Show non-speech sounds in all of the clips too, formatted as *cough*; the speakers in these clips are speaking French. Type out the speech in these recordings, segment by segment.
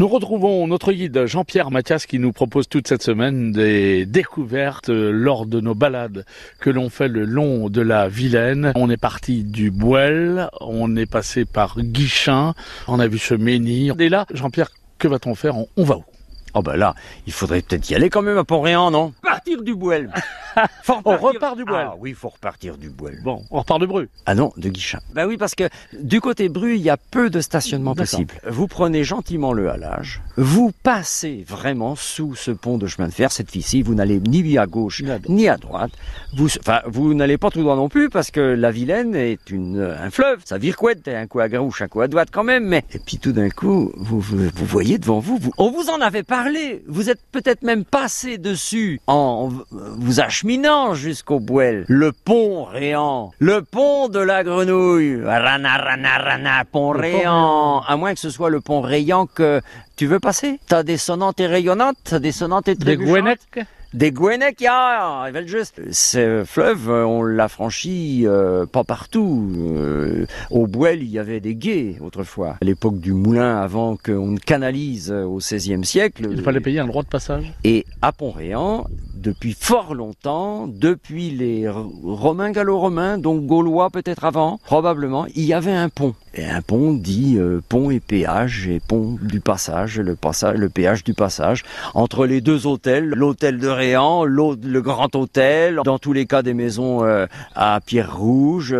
Nous retrouvons notre guide Jean-Pierre Mathias qui nous propose toute cette semaine des découvertes lors de nos balades que l'on fait le long de la Vilaine. On est parti du Bouel, on est passé par Guichin, on a vu ce menhir. Et là, Jean-Pierre, que va-t-on faire On va où? Oh bah là, il faudrait peut-être y aller quand même à Pont-Réan, non? Partir du Bouel. *laughs* *laughs* Faut on repart du Bouel. Ah oui, il faut repartir du Bouel. Bon, on repart de Bru. Ah non, de Guichin. Bah oui, parce que du côté Bru, il y a peu de stationnements possibles. Vous prenez gentiment le halage, vous passez vraiment sous ce pont de chemin de fer, cette fille-ci, vous n'allez ni à gauche ni à droite. Vous, enfin, vous n'allez pas tout droit non plus, parce que la Vilaine est une, un fleuve, ça vire couette, un coup à gauche, un coup à droite quand même, mais... Et puis tout d'un coup, vous, vous, vous voyez devant vous, vous, on vous en avait parlé, vous êtes peut-être même passé dessus en vous acheminant jusqu'au Bouel. Le pont Réan, le pont de la Grenouille, rana rana rana, pont Réan. À moins que ce soit le pont Rayan que tu veux passer. T'as des sonnantes et rayonnantes, t'as des sonnantes et Des Gouenec des Gouenec, ya, ils veulent juste. Ce fleuve, on l'a franchi euh, pas partout. Euh, au Bouel, il y avait des guets autrefois. À l'époque du moulin, avant qu'on ne canalise au XVIe siècle. Il fallait payer un droit de passage. Et à Pont-Réan, depuis fort longtemps, depuis les Romains gallo-romains, donc Gaulois peut-être avant, probablement, il y avait un pont. Et un pont dit euh, pont et péage, et pont du passage, le passage, le péage du passage, entre les deux hôtels, l'hôtel de Réan, le grand hôtel, dans tous les cas des maisons euh, à pierre rouge,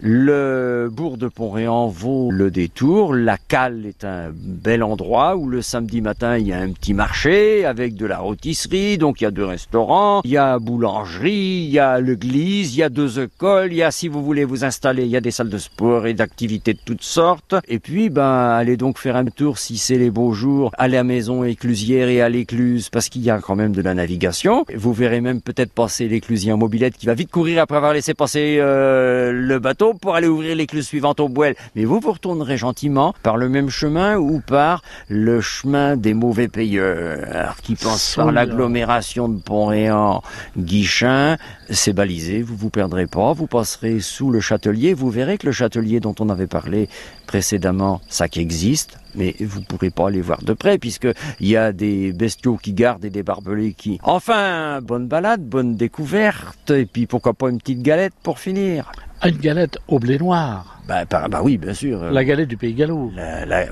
le bourg de Pont-Réan vaut le détour, la cale est un bel endroit où le samedi matin il y a un petit marché avec de la rôtisserie, donc il y a deux restaurants, il y a boulangerie, il y a l'église, il y a deux écoles, il y a si vous voulez vous installer, il y a des salles de sport et d'activités de toutes sortes. Et puis, ben, allez donc faire un tour si c'est les beaux jours à la maison éclusière et à l'écluse parce qu'il y a quand même de la navigation. Vous verrez même peut-être passer l'éclusien mobilette qui va vite courir après avoir laissé passer euh, le bateau pour aller ouvrir l'écluse suivante au Bouel. Mais vous vous retournerez gentiment par le même chemin ou par le chemin des mauvais payeurs qui passent par l'agglomération de Pont-Réan, Guichin. C'est balisé, vous vous perdrez pas. Vous passerez sous le châtelier. Vous verrez que le châtelier dont on avait parlé précédemment, ça qui existe, mais vous pourrez pas les voir de près puisque il y a des bestiaux qui gardent et des barbelés qui. Enfin, bonne balade, bonne découverte, et puis pourquoi pas une petite galette pour finir. Une galette au blé noir. Bah, bah, oui, bien sûr. La galette du pays gallo.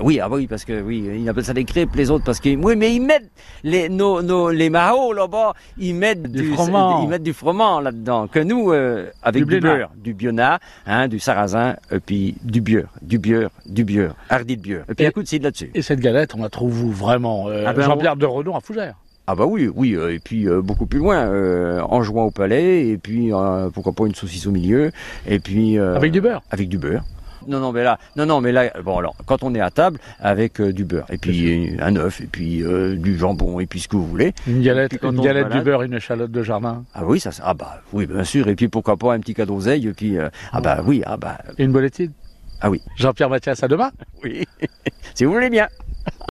oui, ah bah oui, parce que oui, ils appellent ça des crêpes, les autres, parce que oui, mais ils mettent les nos, nos les mahots là-bas, ils mettent du, froment, ils mettent du froment là-dedans. Que nous, euh, avec du, beurre, du biona, hein, du sarrasin, et puis du beurre, du beurre, du beurre, hardi de beurre. Et puis un coup de cidre là-dessus. Et cette galette, on la trouve où vraiment euh, ah ben, Jean-Pierre de Redon à Fougères. Ah bah oui, oui, euh, et puis euh, beaucoup plus loin, euh, en jouant au palais, et puis pourquoi pas une saucisse au milieu, et puis avec du beurre. Avec du beurre. Non, non, mais là, non, non, mais là, bon, alors, quand on est à table, avec du beurre, et puis un œuf, et puis du jambon, et puis ce que vous voulez. Une galette, une galette du beurre, une échalote de jardin. Ah oui, ça, ah bah, oui, bien sûr, et puis pourquoi pas un petit cadeau d'oseille, et puis, ah bah oui, ah bah. Et une boletine Ah oui. Jean-Pierre Mathias, à demain Oui, *laughs* si vous voulez bien.